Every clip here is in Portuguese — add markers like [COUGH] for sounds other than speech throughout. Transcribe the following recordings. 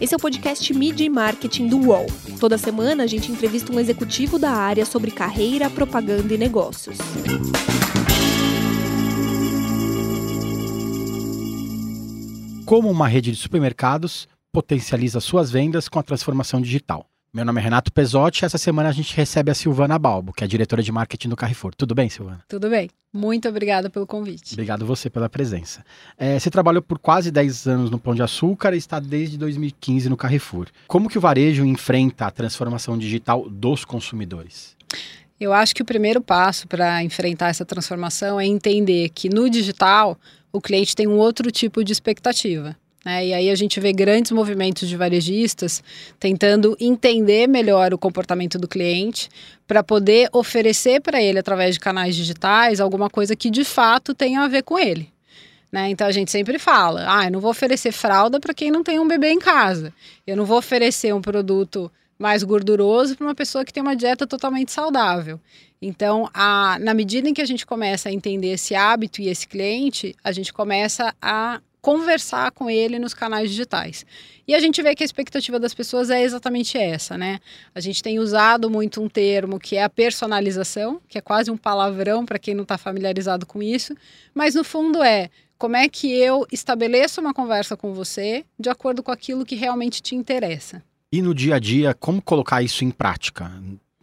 Esse é o podcast Media e Marketing do UOL. Toda semana a gente entrevista um executivo da área sobre carreira, propaganda e negócios. Como uma rede de supermercados potencializa suas vendas com a transformação digital. Meu nome é Renato Pesotti e essa semana a gente recebe a Silvana Balbo, que é diretora de marketing do Carrefour. Tudo bem, Silvana? Tudo bem. Muito obrigada pelo convite. Obrigado você pela presença. É, você trabalhou por quase 10 anos no Pão de Açúcar e está desde 2015 no Carrefour. Como que o varejo enfrenta a transformação digital dos consumidores? Eu acho que o primeiro passo para enfrentar essa transformação é entender que no digital o cliente tem um outro tipo de expectativa. Né? E aí a gente vê grandes movimentos de varejistas tentando entender melhor o comportamento do cliente para poder oferecer para ele, através de canais digitais, alguma coisa que de fato tenha a ver com ele. Né? Então a gente sempre fala: ah, eu não vou oferecer fralda para quem não tem um bebê em casa. Eu não vou oferecer um produto mais gorduroso para uma pessoa que tem uma dieta totalmente saudável. Então, a, na medida em que a gente começa a entender esse hábito e esse cliente, a gente começa a conversar com ele nos canais digitais. E a gente vê que a expectativa das pessoas é exatamente essa, né? A gente tem usado muito um termo que é a personalização, que é quase um palavrão para quem não está familiarizado com isso, mas no fundo é como é que eu estabeleço uma conversa com você de acordo com aquilo que realmente te interessa. E no dia a dia, como colocar isso em prática?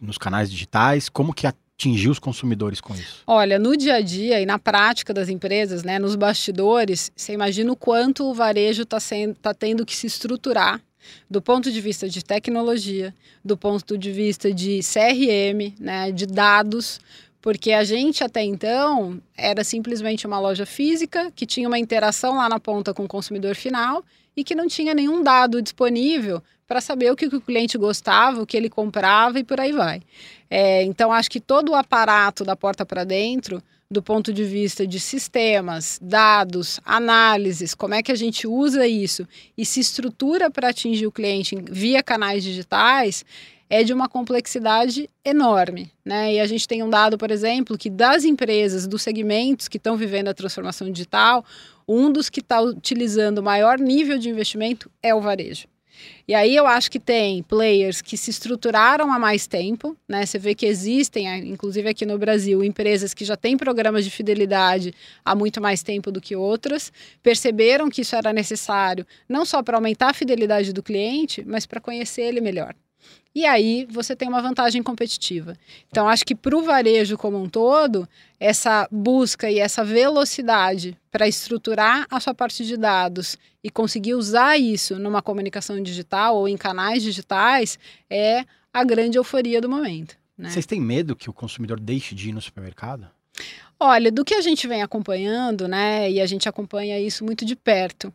Nos canais digitais, como que a atingir os consumidores com isso? Olha, no dia a dia e na prática das empresas, né, nos bastidores, você imagina o quanto o varejo está tá tendo que se estruturar do ponto de vista de tecnologia, do ponto de vista de CRM, né, de dados, porque a gente até então era simplesmente uma loja física que tinha uma interação lá na ponta com o consumidor final e que não tinha nenhum dado disponível para saber o que o cliente gostava, o que ele comprava e por aí vai. É, então, acho que todo o aparato da porta para dentro, do ponto de vista de sistemas, dados, análises, como é que a gente usa isso e se estrutura para atingir o cliente via canais digitais, é de uma complexidade enorme. Né? E a gente tem um dado, por exemplo, que das empresas, dos segmentos que estão vivendo a transformação digital, um dos que está utilizando o maior nível de investimento é o varejo. E aí eu acho que tem players que se estruturaram há mais tempo, né? Você vê que existem, inclusive aqui no Brasil, empresas que já têm programas de fidelidade há muito mais tempo do que outras, perceberam que isso era necessário, não só para aumentar a fidelidade do cliente, mas para conhecer ele melhor. E aí você tem uma vantagem competitiva. Então, acho que para o varejo como um todo, essa busca e essa velocidade para estruturar a sua parte de dados e conseguir usar isso numa comunicação digital ou em canais digitais é a grande euforia do momento. Né? Vocês têm medo que o consumidor deixe de ir no supermercado? Olha, do que a gente vem acompanhando, né, e a gente acompanha isso muito de perto,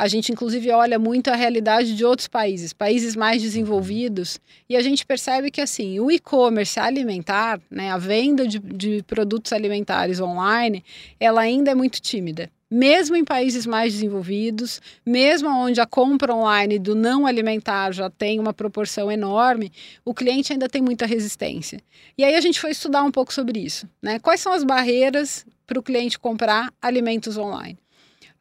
a gente, inclusive, olha muito a realidade de outros países, países mais desenvolvidos, e a gente percebe que, assim, o e-commerce alimentar, né, a venda de, de produtos alimentares online, ela ainda é muito tímida mesmo em países mais desenvolvidos, mesmo onde a compra online do não alimentar já tem uma proporção enorme, o cliente ainda tem muita resistência. E aí a gente foi estudar um pouco sobre isso. Né? Quais são as barreiras para o cliente comprar alimentos online?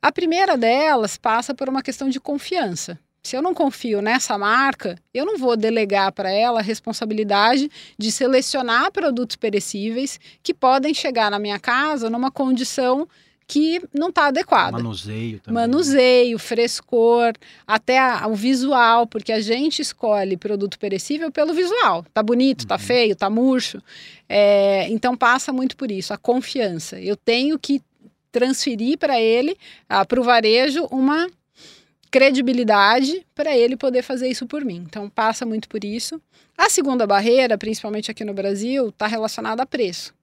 A primeira delas passa por uma questão de confiança. Se eu não confio nessa marca, eu não vou delegar para ela a responsabilidade de selecionar produtos perecíveis que podem chegar na minha casa numa condição que não está adequada. Manuseio também. Manuseio, frescor, até a, o visual, porque a gente escolhe produto perecível pelo visual. Tá bonito, tá uhum. tá feio, tá murcho. É, então passa muito por isso, a confiança. Eu tenho que transferir para ele, ah, para o varejo, uma credibilidade para ele poder fazer isso por mim. Então passa muito por isso. A segunda barreira, principalmente aqui no Brasil, está relacionada a preço.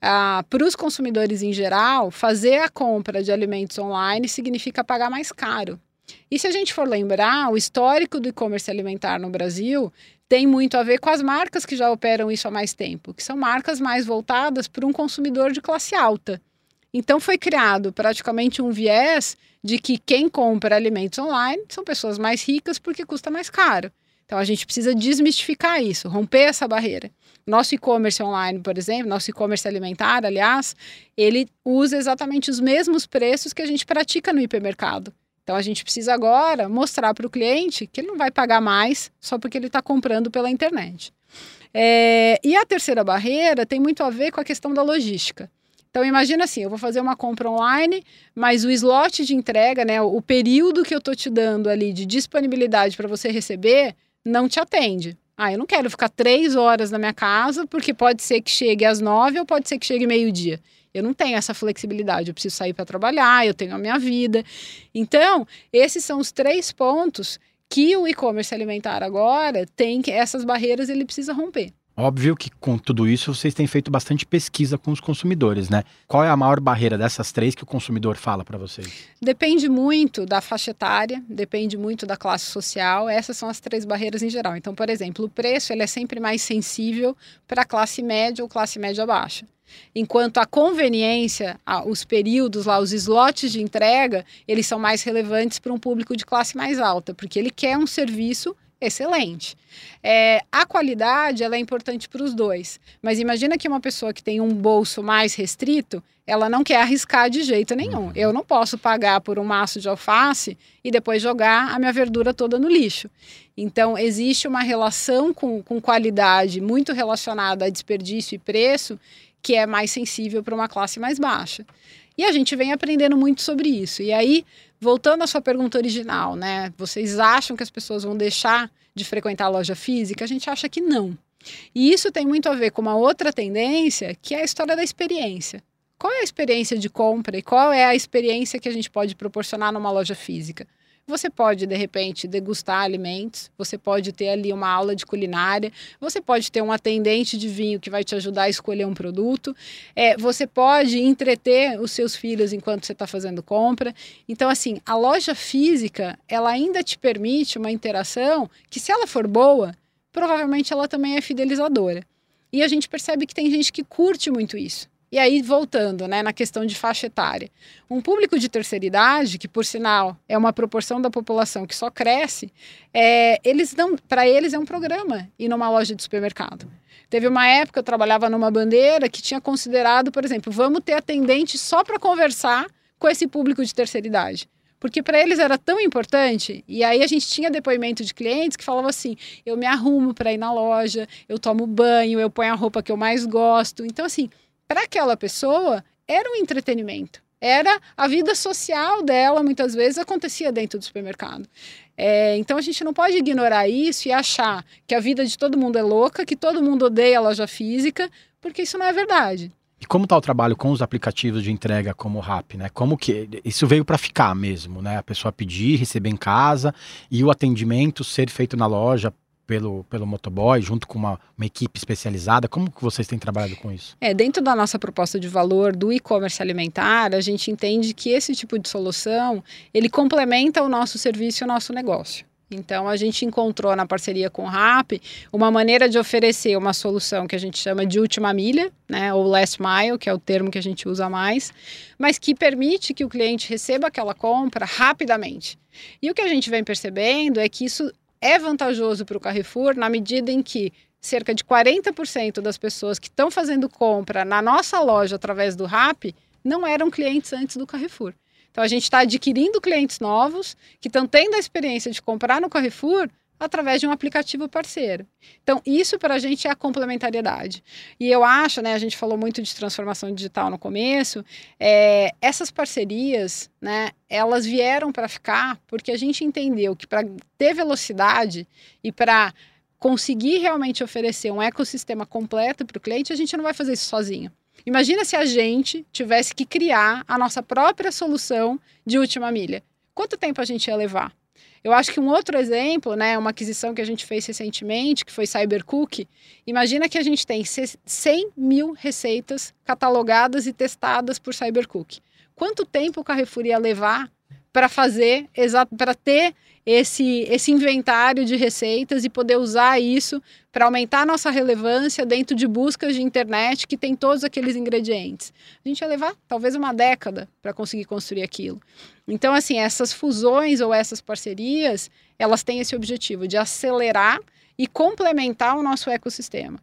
Ah, para os consumidores em geral, fazer a compra de alimentos online significa pagar mais caro. E se a gente for lembrar, o histórico do e-commerce alimentar no Brasil tem muito a ver com as marcas que já operam isso há mais tempo, que são marcas mais voltadas para um consumidor de classe alta. Então foi criado praticamente um viés de que quem compra alimentos online são pessoas mais ricas porque custa mais caro. Então a gente precisa desmistificar isso, romper essa barreira. Nosso e-commerce online, por exemplo, nosso e-commerce alimentar, aliás, ele usa exatamente os mesmos preços que a gente pratica no hipermercado. Então a gente precisa agora mostrar para o cliente que ele não vai pagar mais só porque ele está comprando pela internet. É, e a terceira barreira tem muito a ver com a questão da logística. Então imagina assim, eu vou fazer uma compra online, mas o slot de entrega, né, o período que eu estou te dando ali de disponibilidade para você receber, não te atende. Ah, eu não quero ficar três horas na minha casa, porque pode ser que chegue às nove ou pode ser que chegue meio-dia. Eu não tenho essa flexibilidade, eu preciso sair para trabalhar, eu tenho a minha vida. Então, esses são os três pontos que o e-commerce alimentar agora tem que essas barreiras ele precisa romper. Óbvio que com tudo isso vocês têm feito bastante pesquisa com os consumidores, né? Qual é a maior barreira dessas três que o consumidor fala para vocês? Depende muito da faixa etária, depende muito da classe social. Essas são as três barreiras em geral. Então, por exemplo, o preço ele é sempre mais sensível para a classe média ou classe média baixa. Enquanto a conveniência, os períodos lá, os slots de entrega, eles são mais relevantes para um público de classe mais alta, porque ele quer um serviço excelente. É, a qualidade ela é importante para os dois, mas imagina que uma pessoa que tem um bolso mais restrito, ela não quer arriscar de jeito nenhum. Uhum. Eu não posso pagar por um maço de alface e depois jogar a minha verdura toda no lixo. Então, existe uma relação com, com qualidade muito relacionada a desperdício e preço que é mais sensível para uma classe mais baixa. E a gente vem aprendendo muito sobre isso. E aí, voltando à sua pergunta original, né? Vocês acham que as pessoas vão deixar de frequentar a loja física? A gente acha que não. E isso tem muito a ver com uma outra tendência, que é a história da experiência. Qual é a experiência de compra e qual é a experiência que a gente pode proporcionar numa loja física? Você pode, de repente, degustar alimentos, você pode ter ali uma aula de culinária, você pode ter um atendente de vinho que vai te ajudar a escolher um produto, é, você pode entreter os seus filhos enquanto você está fazendo compra. Então, assim, a loja física, ela ainda te permite uma interação que, se ela for boa, provavelmente ela também é fidelizadora. E a gente percebe que tem gente que curte muito isso. E aí, voltando né, na questão de faixa etária, um público de terceira idade, que por sinal é uma proporção da população que só cresce, é, eles dão, para eles é um programa ir numa loja de supermercado. Teve uma época eu trabalhava numa bandeira que tinha considerado, por exemplo, vamos ter atendente só para conversar com esse público de terceira idade. Porque para eles era tão importante, e aí a gente tinha depoimento de clientes que falavam assim: eu me arrumo para ir na loja, eu tomo banho, eu ponho a roupa que eu mais gosto. Então, assim, para aquela pessoa era um entretenimento. Era a vida social dela, muitas vezes acontecia dentro do supermercado. É, então a gente não pode ignorar isso e achar que a vida de todo mundo é louca, que todo mundo odeia a loja física, porque isso não é verdade. E como está o trabalho com os aplicativos de entrega como o Rap, né? Como que isso veio para ficar mesmo, né? A pessoa pedir, receber em casa e o atendimento ser feito na loja pelo, pelo motoboy, junto com uma, uma, equipe especializada? Como que vocês têm trabalhado com isso? É, dentro da nossa proposta de valor do e-commerce alimentar, a gente entende que esse tipo de solução, ele complementa o nosso serviço e o nosso negócio. Então, a gente encontrou na parceria com o RAP uma maneira de oferecer uma solução que a gente chama de última milha, né, ou last mile, que é o termo que a gente usa mais, mas que permite que o cliente receba aquela compra rapidamente. E o que a gente vem percebendo é que isso é vantajoso para o Carrefour na medida em que cerca de 40% das pessoas que estão fazendo compra na nossa loja através do RAP não eram clientes antes do Carrefour. Então a gente está adquirindo clientes novos que estão tendo a experiência de comprar no Carrefour através de um aplicativo parceiro. Então, isso para a gente é a complementariedade. E eu acho, né, a gente falou muito de transformação digital no começo, é, essas parcerias, né, elas vieram para ficar porque a gente entendeu que para ter velocidade e para conseguir realmente oferecer um ecossistema completo para o cliente, a gente não vai fazer isso sozinho. Imagina se a gente tivesse que criar a nossa própria solução de última milha. Quanto tempo a gente ia levar? Eu acho que um outro exemplo, né, uma aquisição que a gente fez recentemente, que foi Cybercook, imagina que a gente tem 100 mil receitas catalogadas e testadas por Cybercook. Quanto tempo o Carrefour ia levar para fazer, para ter esse, esse inventário de receitas e poder usar isso para aumentar a nossa relevância dentro de buscas de internet que tem todos aqueles ingredientes. A gente ia levar talvez uma década para conseguir construir aquilo. Então, assim, essas fusões ou essas parcerias, elas têm esse objetivo de acelerar e complementar o nosso ecossistema.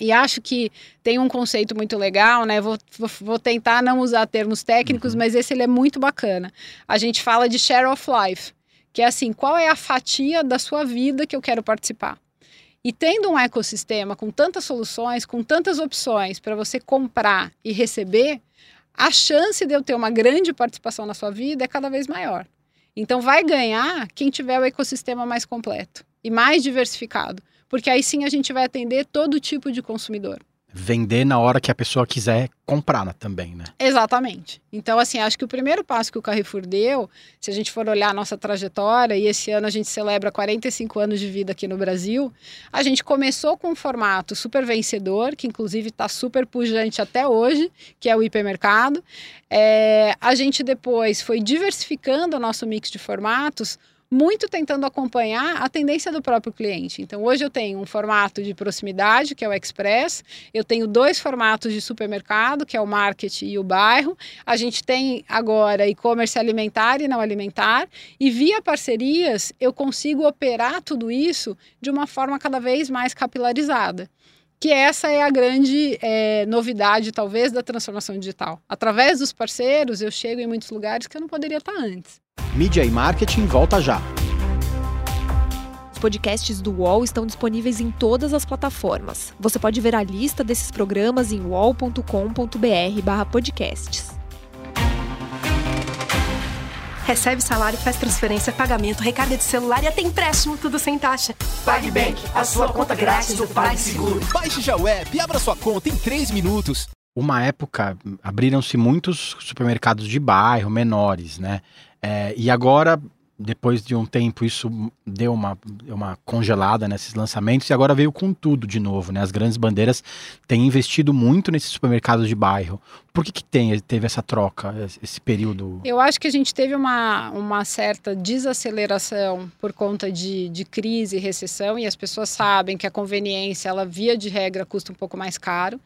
E acho que tem um conceito muito legal, né? Vou, vou, tentar não usar termos técnicos, uhum. mas esse ele é muito bacana. A gente fala de share of life, que é assim, qual é a fatia da sua vida que eu quero participar? E tendo um ecossistema com tantas soluções, com tantas opções para você comprar e receber, a chance de eu ter uma grande participação na sua vida é cada vez maior. Então vai ganhar quem tiver o ecossistema mais completo e mais diversificado porque aí sim a gente vai atender todo tipo de consumidor. Vender na hora que a pessoa quiser comprar também, né? Exatamente. Então, assim, acho que o primeiro passo que o Carrefour deu, se a gente for olhar a nossa trajetória, e esse ano a gente celebra 45 anos de vida aqui no Brasil, a gente começou com um formato super vencedor, que inclusive está super pujante até hoje, que é o hipermercado. É, a gente depois foi diversificando o nosso mix de formatos muito tentando acompanhar a tendência do próprio cliente. Então, hoje eu tenho um formato de proximidade, que é o Express, eu tenho dois formatos de supermercado, que é o Market e o Bairro. A gente tem agora e-commerce alimentar e não alimentar, e via parcerias eu consigo operar tudo isso de uma forma cada vez mais capilarizada que essa é a grande é, novidade, talvez, da transformação digital. Através dos parceiros, eu chego em muitos lugares que eu não poderia estar antes. Mídia e marketing volta já. Os podcasts do UOL estão disponíveis em todas as plataformas. Você pode ver a lista desses programas em uol.com.br/podcasts. Recebe salário, faz transferência, pagamento, recarga de celular e até empréstimo, tudo sem taxa. PagBank, a sua conta grátis do PagSeguro. Baixe já o app e abra sua conta em 3 minutos. Uma época, abriram-se muitos supermercados de bairro, menores, né? É, e agora depois de um tempo isso deu uma, uma congelada nesses lançamentos e agora veio com tudo de novo, né? As grandes bandeiras têm investido muito nesses supermercados de bairro. Por que, que tem, teve essa troca, esse período? Eu acho que a gente teve uma, uma certa desaceleração por conta de, de crise e recessão e as pessoas sabem que a conveniência, ela via de regra custa um pouco mais caro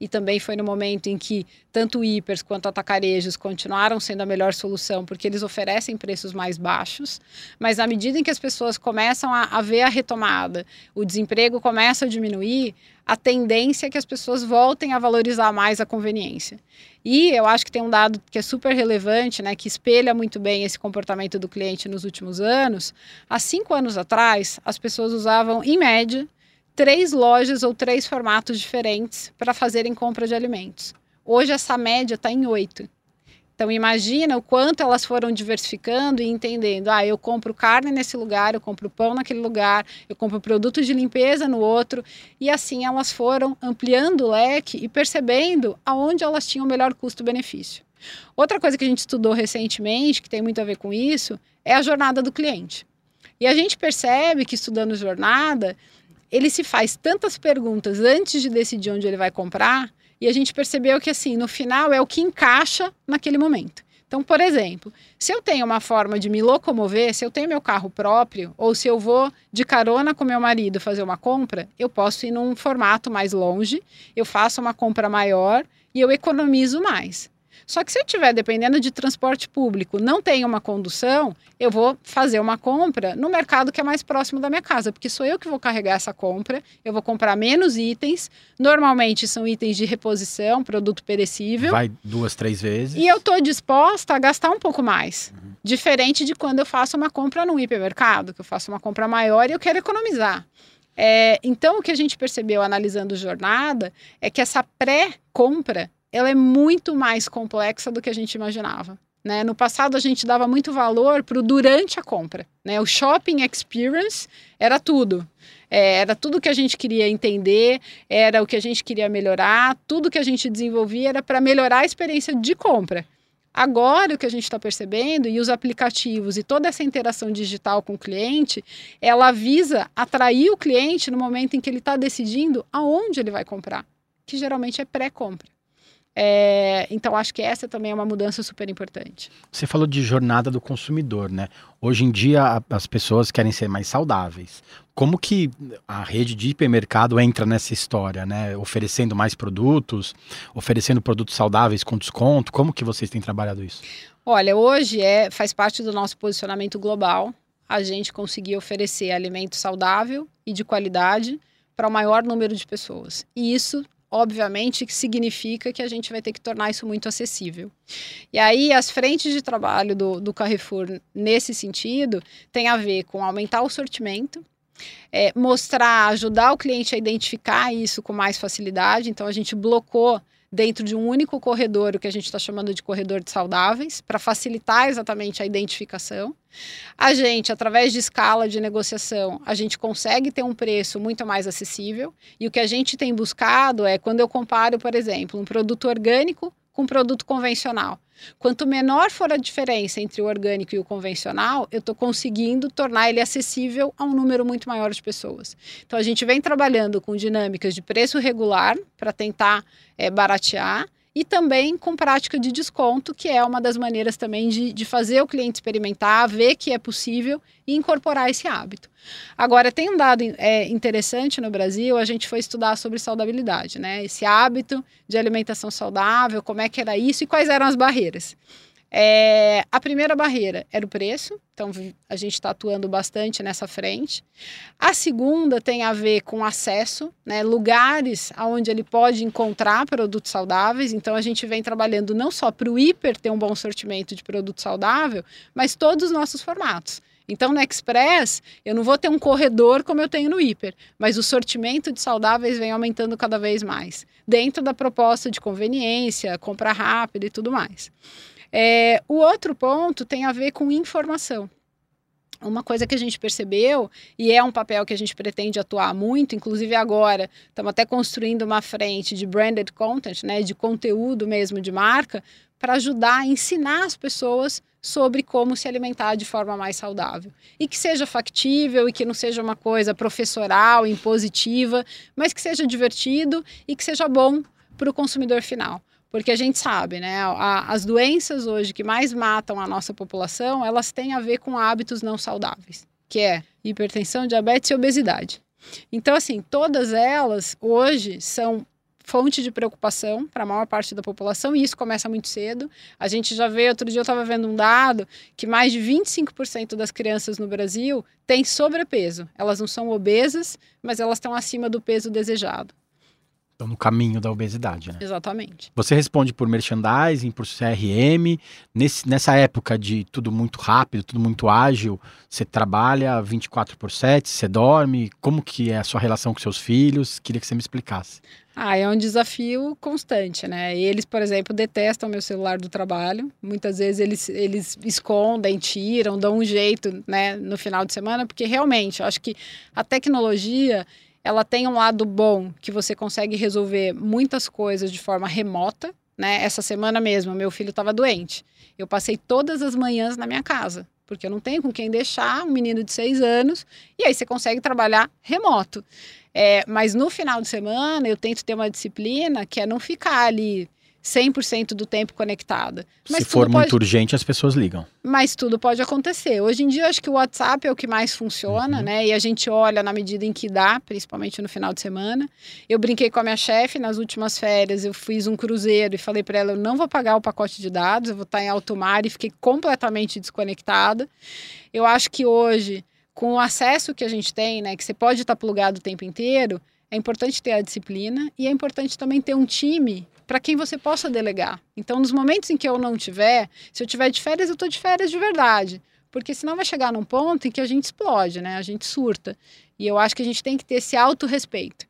e também foi no momento em que tanto hipers quanto atacarejos continuaram sendo a melhor solução, porque eles oferecem preços mais baixos, mas à medida em que as pessoas começam a, a ver a retomada, o desemprego começa a diminuir, a tendência é que as pessoas voltem a valorizar mais a conveniência. E eu acho que tem um dado que é super relevante, né, que espelha muito bem esse comportamento do cliente nos últimos anos. Há cinco anos atrás, as pessoas usavam, em média, três lojas ou três formatos diferentes para fazerem compra de alimentos. Hoje essa média está em oito. Então imagina o quanto elas foram diversificando e entendendo, ah, eu compro carne nesse lugar, eu compro pão naquele lugar, eu compro produtos de limpeza no outro, e assim elas foram ampliando o leque e percebendo aonde elas tinham o melhor custo-benefício. Outra coisa que a gente estudou recentemente, que tem muito a ver com isso, é a jornada do cliente. E a gente percebe que estudando jornada, ele se faz tantas perguntas antes de decidir onde ele vai comprar, e a gente percebeu que, assim, no final é o que encaixa naquele momento. Então, por exemplo, se eu tenho uma forma de me locomover, se eu tenho meu carro próprio, ou se eu vou de carona com meu marido fazer uma compra, eu posso ir num formato mais longe, eu faço uma compra maior e eu economizo mais. Só que se eu estiver dependendo de transporte público, não tenho uma condução, eu vou fazer uma compra no mercado que é mais próximo da minha casa, porque sou eu que vou carregar essa compra, eu vou comprar menos itens, normalmente são itens de reposição, produto perecível. Vai duas, três vezes. E eu estou disposta a gastar um pouco mais. Uhum. Diferente de quando eu faço uma compra no hipermercado, que eu faço uma compra maior e eu quero economizar. É, então, o que a gente percebeu analisando jornada é que essa pré-compra ela é muito mais complexa do que a gente imaginava. Né? No passado, a gente dava muito valor para o durante a compra. Né? O shopping experience era tudo. É, era tudo que a gente queria entender, era o que a gente queria melhorar, tudo que a gente desenvolvia era para melhorar a experiência de compra. Agora, o que a gente está percebendo, e os aplicativos e toda essa interação digital com o cliente, ela visa atrair o cliente no momento em que ele está decidindo aonde ele vai comprar, que geralmente é pré-compra. É, então, acho que essa também é uma mudança super importante. Você falou de jornada do consumidor, né? Hoje em dia, as pessoas querem ser mais saudáveis. Como que a rede de hipermercado entra nessa história, né? Oferecendo mais produtos, oferecendo produtos saudáveis com desconto. Como que vocês têm trabalhado isso? Olha, hoje é, faz parte do nosso posicionamento global a gente conseguir oferecer alimento saudável e de qualidade para o maior número de pessoas. E isso obviamente significa que a gente vai ter que tornar isso muito acessível. E aí as frentes de trabalho do, do Carrefour nesse sentido tem a ver com aumentar o sortimento, é, mostrar, ajudar o cliente a identificar isso com mais facilidade. Então a gente blocou dentro de um único corredor, o que a gente está chamando de corredor de saudáveis, para facilitar exatamente a identificação. A gente, através de escala de negociação, a gente consegue ter um preço muito mais acessível. E o que a gente tem buscado é quando eu comparo, por exemplo, um produto orgânico com produto convencional. Quanto menor for a diferença entre o orgânico e o convencional, eu estou conseguindo tornar ele acessível a um número muito maior de pessoas. Então a gente vem trabalhando com dinâmicas de preço regular para tentar é, baratear e também com prática de desconto, que é uma das maneiras também de, de fazer o cliente experimentar, ver que é possível e incorporar esse hábito. Agora, tem um dado é, interessante no Brasil, a gente foi estudar sobre saudabilidade, né? Esse hábito de alimentação saudável, como é que era isso e quais eram as barreiras. É, a primeira barreira era o preço, então a gente está atuando bastante nessa frente. A segunda tem a ver com acesso, né, lugares onde ele pode encontrar produtos saudáveis. Então a gente vem trabalhando não só para o hiper ter um bom sortimento de produto saudável, mas todos os nossos formatos. Então, no Express, eu não vou ter um corredor como eu tenho no Hiper, mas o sortimento de saudáveis vem aumentando cada vez mais, dentro da proposta de conveniência, compra rápida e tudo mais. É, o outro ponto tem a ver com informação. Uma coisa que a gente percebeu, e é um papel que a gente pretende atuar muito, inclusive agora, estamos até construindo uma frente de branded content, né, de conteúdo mesmo de marca, para ajudar a ensinar as pessoas sobre como se alimentar de forma mais saudável. E que seja factível e que não seja uma coisa professoral, impositiva, mas que seja divertido e que seja bom para o consumidor final. Porque a gente sabe, né? A, as doenças hoje que mais matam a nossa população, elas têm a ver com hábitos não saudáveis, que é hipertensão, diabetes e obesidade. Então, assim, todas elas hoje são fonte de preocupação para a maior parte da população e isso começa muito cedo. A gente já vê, outro dia eu estava vendo um dado que mais de 25% das crianças no Brasil têm sobrepeso. Elas não são obesas, mas elas estão acima do peso desejado. Estão no caminho da obesidade, né? Exatamente. Você responde por merchandising, por CRM. Nesse, nessa época de tudo muito rápido, tudo muito ágil, você trabalha 24 por 7, você dorme? Como que é a sua relação com seus filhos? Queria que você me explicasse. Ah, é um desafio constante, né? Eles, por exemplo, detestam meu celular do trabalho. Muitas vezes eles, eles escondem, tiram, dão um jeito, né, no final de semana, porque realmente, eu acho que a tecnologia ela tem um lado bom que você consegue resolver muitas coisas de forma remota, né? Essa semana mesmo, meu filho estava doente. Eu passei todas as manhãs na minha casa, porque eu não tenho com quem deixar um menino de seis anos, e aí você consegue trabalhar remoto. É, mas no final de semana eu tento ter uma disciplina que é não ficar ali 100% do tempo conectada. Mas Se for muito urgente, as pessoas ligam. Mas tudo pode acontecer. Hoje em dia, acho que o WhatsApp é o que mais funciona, uhum. né? E a gente olha na medida em que dá, principalmente no final de semana. Eu brinquei com a minha chefe nas últimas férias, eu fiz um cruzeiro e falei para ela: eu não vou pagar o pacote de dados, eu vou estar em alto mar e fiquei completamente desconectada. Eu acho que hoje, com o acesso que a gente tem, né, que você pode estar plugado o tempo inteiro, é importante ter a disciplina e é importante também ter um time para quem você possa delegar. Então, nos momentos em que eu não tiver, se eu tiver de férias, eu estou de férias de verdade. Porque senão vai chegar num ponto em que a gente explode, né? A gente surta. E eu acho que a gente tem que ter esse autorrespeito.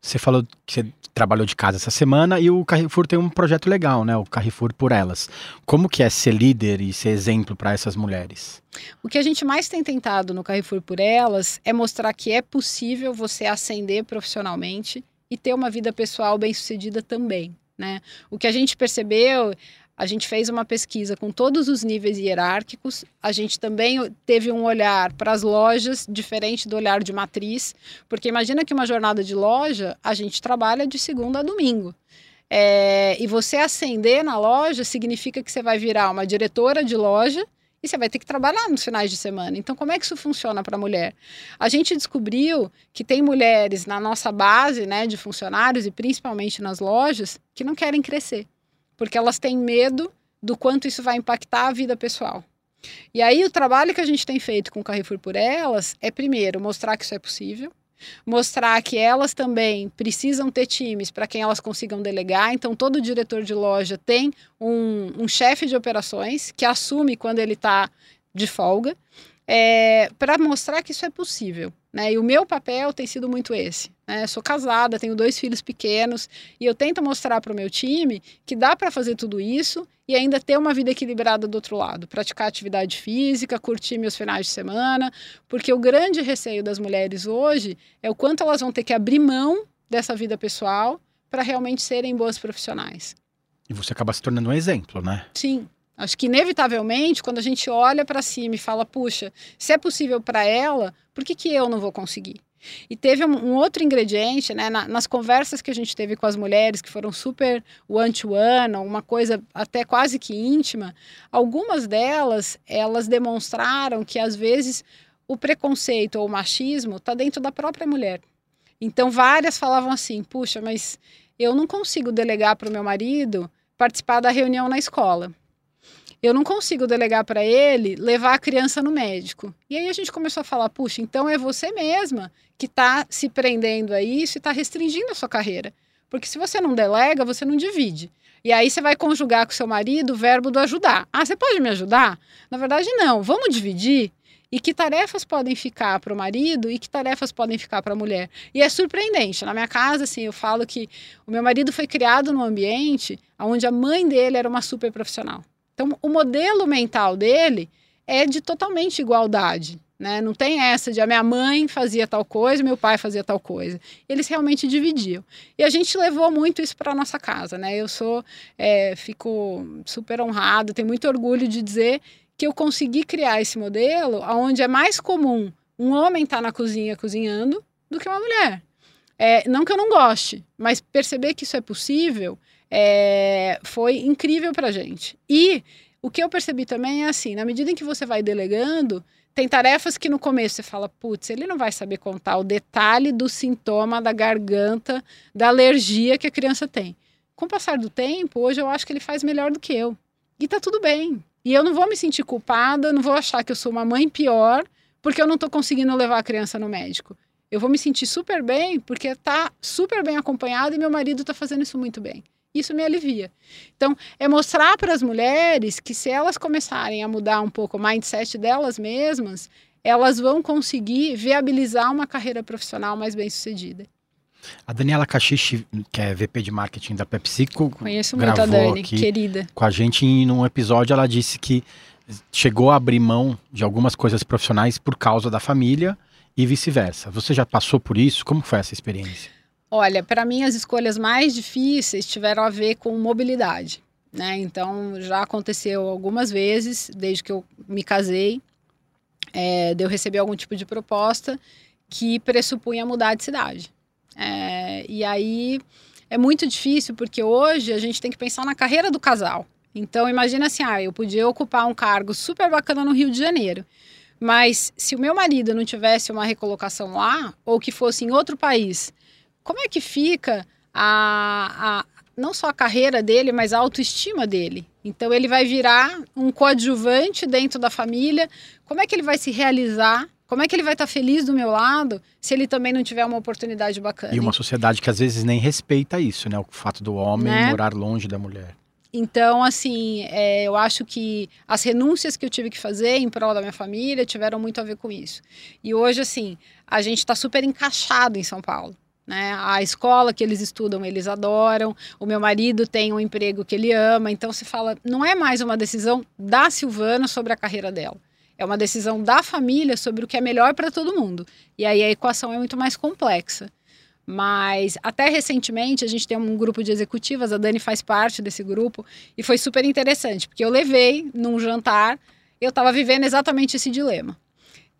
Você falou que você trabalhou de casa essa semana e o Carrefour tem um projeto legal, né? O Carrefour por Elas. Como que é ser líder e ser exemplo para essas mulheres? O que a gente mais tem tentado no Carrefour por Elas é mostrar que é possível você ascender profissionalmente e ter uma vida pessoal bem sucedida também. Né? O que a gente percebeu, a gente fez uma pesquisa com todos os níveis hierárquicos, a gente também teve um olhar para as lojas diferente do olhar de matriz, porque imagina que uma jornada de loja a gente trabalha de segunda a domingo. É, e você ascender na loja significa que você vai virar uma diretora de loja e você vai ter que trabalhar nos finais de semana. Então, como é que isso funciona para a mulher? A gente descobriu que tem mulheres na nossa base né, de funcionários e principalmente nas lojas que não querem crescer, porque elas têm medo do quanto isso vai impactar a vida pessoal. E aí, o trabalho que a gente tem feito com o Carrefour por Elas é, primeiro, mostrar que isso é possível. Mostrar que elas também precisam ter times para quem elas consigam delegar. Então, todo diretor de loja tem um, um chefe de operações que assume quando ele está de folga, é, para mostrar que isso é possível. Né? E o meu papel tem sido muito esse. Né? Sou casada, tenho dois filhos pequenos e eu tento mostrar para o meu time que dá para fazer tudo isso e ainda ter uma vida equilibrada do outro lado. Praticar atividade física, curtir meus finais de semana, porque o grande receio das mulheres hoje é o quanto elas vão ter que abrir mão dessa vida pessoal para realmente serem boas profissionais. E você acaba se tornando um exemplo, né? Sim. Acho que, inevitavelmente, quando a gente olha para cima e fala, puxa, se é possível para ela, por que, que eu não vou conseguir? E teve um, outro ingrediente, né, na, nas conversas que a gente teve com as mulheres, que foram super one-to-one, uma coisa até quase que íntima, algumas delas, elas demonstraram que, às vezes, o preconceito ou o machismo está dentro da própria mulher. Então, várias falavam assim, puxa, mas eu não consigo delegar para o meu marido participar da reunião na escola eu não consigo delegar para ele levar a criança no médico. E aí a gente começou a falar, puxa, então é você mesma que está se prendendo a isso e está restringindo a sua carreira. Porque se você não delega, você não divide. E aí você vai conjugar com seu marido o verbo do ajudar. Ah, você pode me ajudar? Na verdade, não. Vamos dividir? E que tarefas podem ficar para o marido e que tarefas podem ficar para a mulher. E é surpreendente. Na minha casa, assim, eu falo que o meu marido foi criado num ambiente onde a mãe dele era uma super profissional. Então, o modelo mental dele é de totalmente igualdade. Né? Não tem essa de a minha mãe fazia tal coisa, meu pai fazia tal coisa. Eles realmente dividiam. E a gente levou muito isso para nossa casa, né? Eu sou, é, fico super honrado, tenho muito orgulho de dizer que eu consegui criar esse modelo onde é mais comum um homem estar tá na cozinha cozinhando do que uma mulher. É, não que eu não goste, mas perceber que isso é possível é, foi incrível para gente. E o que eu percebi também é assim, na medida em que você vai delegando, tem tarefas que no começo você fala, putz, ele não vai saber contar o detalhe do sintoma da garganta, da alergia que a criança tem. Com o passar do tempo, hoje eu acho que ele faz melhor do que eu. E tá tudo bem. E eu não vou me sentir culpada, não vou achar que eu sou uma mãe pior porque eu não estou conseguindo levar a criança no médico. Eu vou me sentir super bem porque tá super bem acompanhado e meu marido está fazendo isso muito bem. Isso me alivia. Então, é mostrar para as mulheres que se elas começarem a mudar um pouco o mindset delas mesmas, elas vão conseguir viabilizar uma carreira profissional mais bem sucedida. A Daniela Cachiche, que é VP de marketing da PepsiCo, conheço muito a Dani, querida. Com a gente em um episódio ela disse que chegou a abrir mão de algumas coisas profissionais por causa da família e vice-versa. Você já passou por isso? Como foi essa experiência? Olha, para mim as escolhas mais difíceis tiveram a ver com mobilidade. Né? Então já aconteceu algumas vezes, desde que eu me casei, é, de eu receber algum tipo de proposta que pressupunha mudar de cidade. É, e aí é muito difícil porque hoje a gente tem que pensar na carreira do casal. Então imagina assim, ah, eu podia ocupar um cargo super bacana no Rio de Janeiro. Mas se o meu marido não tivesse uma recolocação lá, ou que fosse em outro país, como é que fica a, a não só a carreira dele, mas a autoestima dele. Então ele vai virar um coadjuvante dentro da família. Como é que ele vai se realizar? Como é que ele vai estar feliz do meu lado se ele também não tiver uma oportunidade bacana? E uma sociedade que às vezes nem respeita isso, né? O fato do homem né? morar longe da mulher. Então, assim, é, eu acho que as renúncias que eu tive que fazer em prol da minha família tiveram muito a ver com isso. E hoje, assim, a gente está super encaixado em São Paulo. Né? A escola que eles estudam, eles adoram. O meu marido tem um emprego que ele ama. Então se fala, não é mais uma decisão da Silvana sobre a carreira dela. É uma decisão da família sobre o que é melhor para todo mundo. E aí a equação é muito mais complexa. Mas até recentemente a gente tem um grupo de executivas, a Dani faz parte desse grupo, e foi super interessante, porque eu levei num jantar, eu estava vivendo exatamente esse dilema.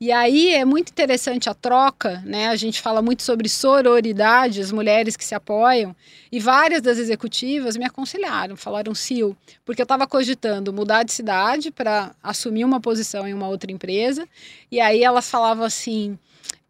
E aí é muito interessante a troca, né? A gente fala muito sobre sororidade, as mulheres que se apoiam, e várias das executivas me aconselharam, falaram Sil, porque eu estava cogitando mudar de cidade para assumir uma posição em uma outra empresa, e aí elas falavam assim: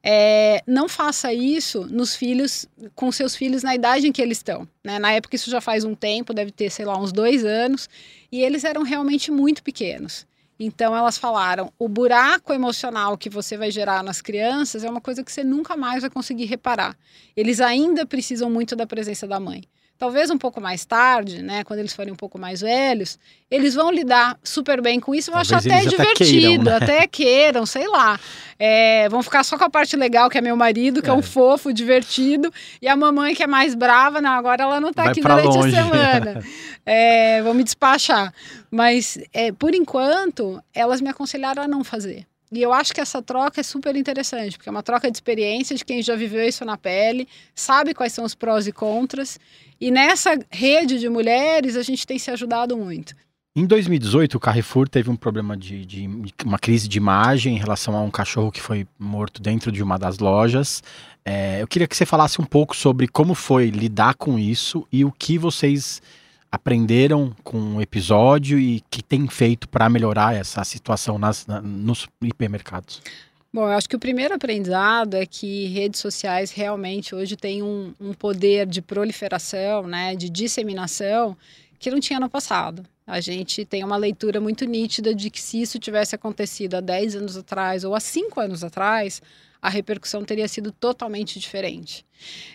é, não faça isso nos filhos, com seus filhos na idade em que eles estão. Né? Na época, isso já faz um tempo, deve ter, sei lá, uns dois anos, e eles eram realmente muito pequenos. Então elas falaram: o buraco emocional que você vai gerar nas crianças é uma coisa que você nunca mais vai conseguir reparar. Eles ainda precisam muito da presença da mãe. Talvez um pouco mais tarde, né, quando eles forem um pouco mais velhos, eles vão lidar super bem com isso, vão Talvez achar até eles até divertido, queiram, né? até queiram, sei lá. É, vão ficar só com a parte legal, que é meu marido, que é, É. um fofo, divertido, e a mamãe que é mais brava, não, agora ela não tá Vai aqui durante longe. a semana. [LAUGHS] É, vou me despachar. Mas, é, por enquanto, elas me aconselharam a não fazer. E eu acho que essa troca é super interessante, porque é uma troca de experiência de quem já viveu isso na pele, sabe quais são os prós e contras. E nessa rede de mulheres, a gente tem se ajudado muito. Em 2018, o Carrefour teve um problema de, de uma crise de imagem em relação a um cachorro que foi morto dentro de uma das lojas. É, eu queria que você falasse um pouco sobre como foi lidar com isso e o que vocês aprenderam com o episódio e que tem feito para melhorar essa situação nas, na- nos hipermercados. Bom, eu acho que o primeiro aprendizado é que redes sociais realmente hoje têm um, um poder de proliferação, né, de disseminação, que não tinha no passado. A gente tem uma leitura muito nítida de que se isso tivesse acontecido há 10 anos atrás ou há 5 anos atrás, a repercussão teria sido totalmente diferente.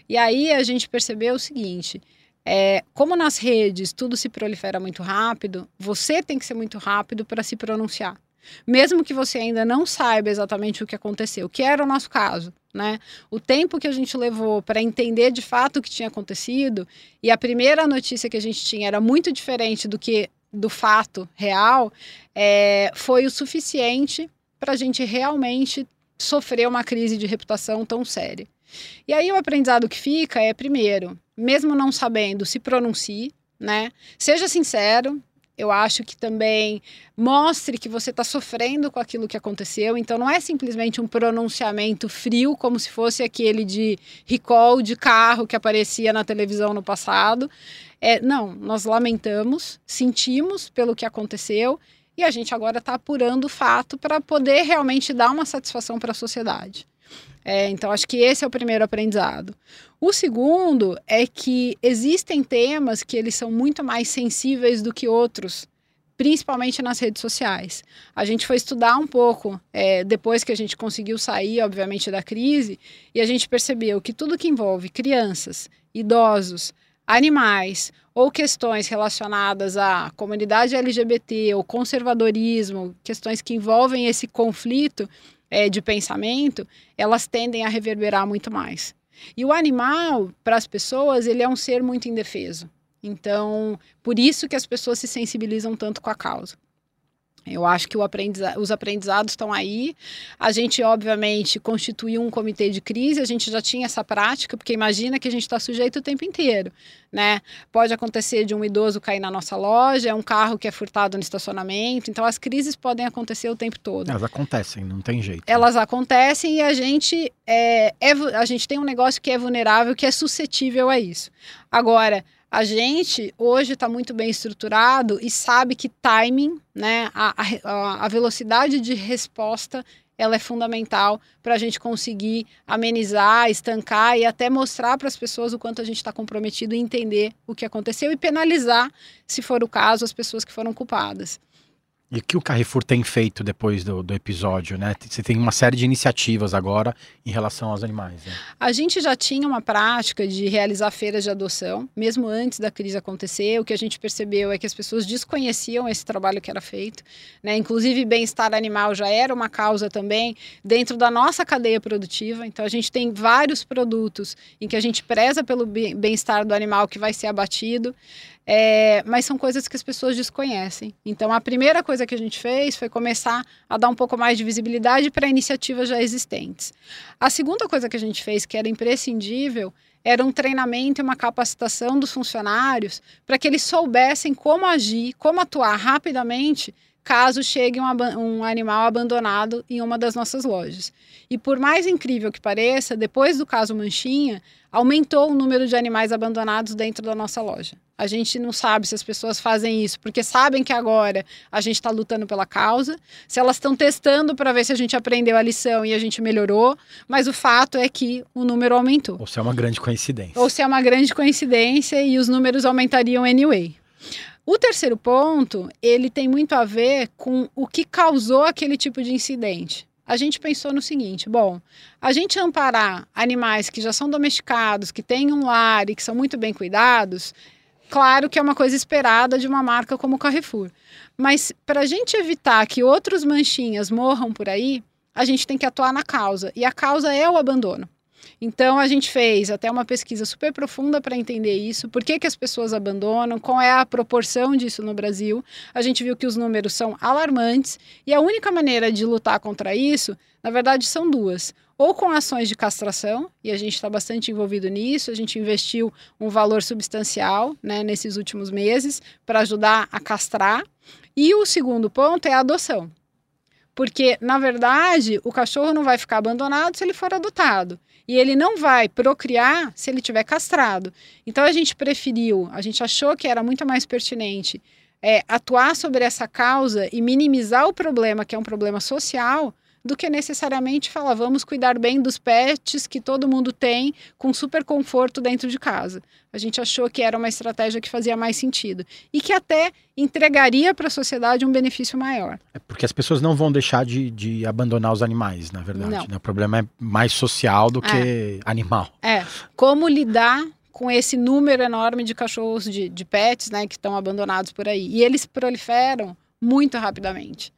E aí a gente percebeu o seguinte: é, como nas redes tudo se prolifera muito rápido, você tem que ser muito rápido para se pronunciar mesmo que você ainda não saiba exatamente o que aconteceu, que era o nosso caso, né? O tempo que a gente levou para entender de fato o que tinha acontecido e a primeira notícia que a gente tinha era muito diferente do que do fato real, é, foi o suficiente para a gente realmente sofrer uma crise de reputação tão séria. E aí o aprendizado que fica é, primeiro, mesmo não sabendo, se pronuncie, né? Seja sincero, eu acho que também mostre que você está sofrendo com aquilo que aconteceu. Então, não é simplesmente um pronunciamento frio, como se fosse aquele de recall de carro que aparecia na televisão no passado. É, não, nós lamentamos, sentimos pelo que aconteceu e a gente agora está apurando o fato para poder realmente dar uma satisfação para a sociedade. É, então, acho que esse é o primeiro aprendizado. O segundo é que existem temas que eles são muito mais sensíveis do que outros, principalmente nas redes sociais. A gente foi estudar um pouco é, depois que a gente conseguiu sair, obviamente, da crise, e a gente percebeu que tudo que envolve crianças, idosos, animais ou questões relacionadas à comunidade LGBT ou conservadorismo, questões que envolvem esse conflito é, de pensamento, elas tendem a reverberar muito mais. E o animal, para as pessoas, ele é um ser muito indefeso. Então, por isso que as pessoas se sensibilizam tanto com a causa. Eu acho que aprendiza os aprendizados estão aí. A gente, obviamente, constituiu um comitê de crise, a gente já tinha essa prática, porque imagina que a gente está sujeito o tempo inteiro. Né? Pode acontecer de um idoso cair na nossa loja, é um carro que é furtado no estacionamento. Então, as crises podem acontecer o tempo todo. Elas acontecem, não tem jeito. Elas acontecem e a gente, é, é, a gente tem um negócio que é vulnerável, que é suscetível a isso. Agora, a gente hoje está muito bem estruturado e sabe que timing, né, a, a, a velocidade de resposta, ela é fundamental para a gente conseguir amenizar, estancar e até mostrar para as pessoas o quanto a gente está comprometido em entender o que aconteceu e penalizar, se for o caso, as pessoas que foram culpadas. E o que o Carrefour tem feito depois do, do episódio, né? Você tem uma série de iniciativas agora em relação aos animais. Né? A gente já tinha uma prática de realizar feiras de adoção, mesmo antes da crise acontecer. O que a gente percebeu é que as pessoas desconheciam esse trabalho que era feito. Né? Inclusive, bem-estar animal já era uma causa também dentro da nossa cadeia produtiva. Então, a gente tem vários produtos em que a gente preza pelo bem-estar do animal que vai ser abatido. É, mas são coisas que as pessoas desconhecem. Então, a primeira coisa que a gente fez foi começar a dar um pouco mais de visibilidade para iniciativas já existentes. A segunda coisa que a gente fez, que era imprescindível, era um treinamento e uma capacitação dos funcionários para que eles soubessem como agir, como atuar rapidamente caso chegue um, um, animal abandonado em uma das nossas lojas. E por mais incrível que pareça, depois do caso Manchinha, aumentou o número de animais abandonados dentro da nossa loja. A gente não sabe se as pessoas fazem isso porque sabem que agora a gente está lutando pela causa, se elas estão testando para ver se a gente aprendeu a lição e a gente melhorou, mas o fato é que o número aumentou. Ou se é uma grande coincidência. Ou se é uma grande coincidência e os números aumentariam anyway. O terceiro ponto, ele tem muito a ver com o que causou aquele tipo de incidente. A gente pensou no seguinte: bom, a gente amparar animais que já são domesticados, que têm um lar e que são muito bem cuidados, claro que é uma coisa esperada de uma marca como o Carrefour. Mas para a gente evitar que outros manchinhas morram por aí, a gente tem que atuar na causa. E a causa é o abandono. Então a gente fez até uma pesquisa super profunda para entender isso, por que, que as pessoas abandonam, qual é a proporção disso no Brasil. A gente viu que os números são alarmantes e a única maneira de lutar contra isso, na verdade, são duas. Ou com ações de castração, e a gente está bastante envolvido nisso, a gente investiu um valor substancial né, nesses últimos meses para ajudar a castrar. E o segundo ponto é a adoção. Porque, na verdade, o cachorro não vai ficar abandonado se ele for adotado. E ele não vai procriar se ele tiver castrado. Então a gente preferiu, a gente achou que era muito mais pertinente é, atuar sobre essa causa e minimizar o problema, que é um problema social, do que necessariamente falar vamos cuidar bem dos pets que todo mundo tem com super conforto dentro de casa. A gente achou que era uma estratégia que fazia mais sentido e que até entregaria para a sociedade um benefício maior. É porque as pessoas não vão deixar de, de abandonar os animais, na verdade. Né? O problema é mais social do que é. animal. É. Como lidar com esse número enorme de cachorros, de, de pets, né, que estão abandonados por aí. E eles proliferam muito rapidamente.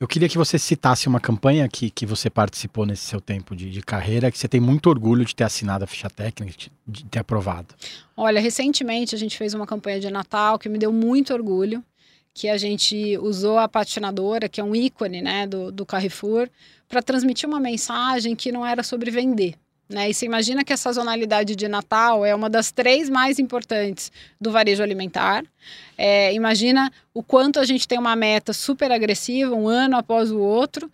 Eu queria que você citasse uma campanha que, que você participou nesse seu tempo de, de carreira, que você tem muito orgulho de ter assinado a ficha técnica, de ter aprovado. Olha, recentemente a gente fez uma campanha de Natal que me deu muito orgulho, que a gente usou a patinadora, que é um ícone né, do, do Carrefour, para transmitir uma mensagem que não era sobre vender, né? E você imagina que a sazonalidade de Natal é uma das três mais importantes do varejo alimentar. É, imagina o quanto a gente tem uma meta super agressiva, um ano após o outro,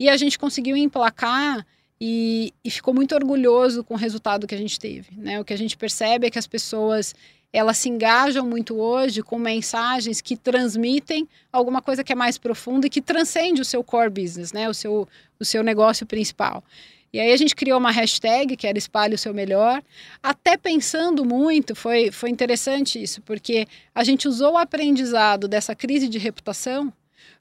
e a gente conseguiu emplacar e, e ficou muito orgulhoso com o resultado que a gente teve. Né? O que a gente percebe é que as pessoas elas se engajam muito hoje com mensagens que transmitem alguma coisa que é mais profunda e que transcende o seu core business, né? o, seu, o seu negócio principal. E aí a gente criou uma hashtag que era Espalhe o Seu Melhor, até pensando muito, foi, foi interessante isso, porque a gente usou o aprendizado dessa crise de reputação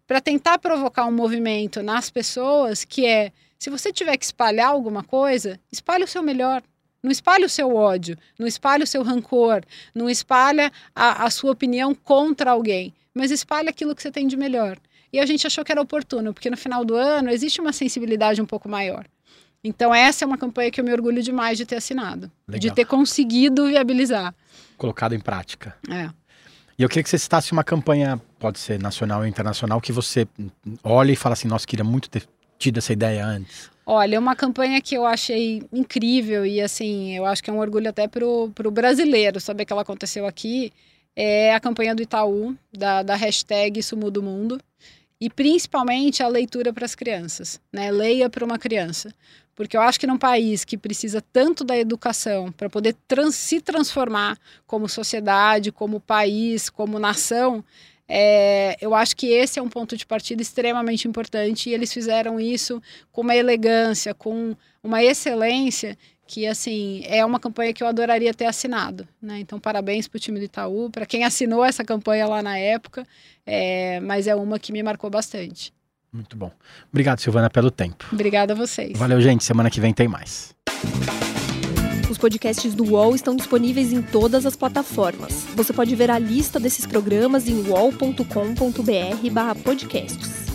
para tentar provocar um movimento nas pessoas que é, se você tiver que espalhar alguma coisa, espalhe o seu melhor. Não espalhe o seu ódio, não espalhe o seu rancor, não espalhe a, a sua opinião contra alguém, mas espalhe aquilo que você tem de melhor. E a gente achou que era oportuno, porque no final do ano existe uma sensibilidade um pouco maior. Então, essa é uma campanha que eu me orgulho demais de ter assinado, Legal. de ter conseguido viabilizar. Colocado em prática. É. E eu queria que você citasse uma campanha, pode ser nacional ou internacional, que você olha e fala assim: nossa, queria muito ter tido essa ideia antes. Olha, uma campanha que eu achei incrível e assim, eu acho que é um orgulho até para o brasileiro saber que ela aconteceu aqui, é a campanha do Itaú, da, da hashtag Isso Muda o Mundo, e principalmente a leitura para as crianças, né? Leia para uma criança. Porque eu acho que num país que precisa tanto da educação para poder trans, se transformar como sociedade, como país, como nação, é, eu acho que esse é um ponto de partida extremamente importante e eles fizeram isso com uma elegância, com uma excelência que assim é uma campanha que eu adoraria ter assinado, né? Então parabéns para o time do Itaú, para quem assinou essa campanha lá na época, é, mas é uma que me marcou bastante. Muito bom. Obrigado, Silvana, pelo tempo. Obrigada a vocês. Valeu, gente. Semana que vem tem mais. Os podcasts do UOL estão disponíveis em todas as plataformas. Você pode ver a lista desses programas em wall.com.br/podcasts.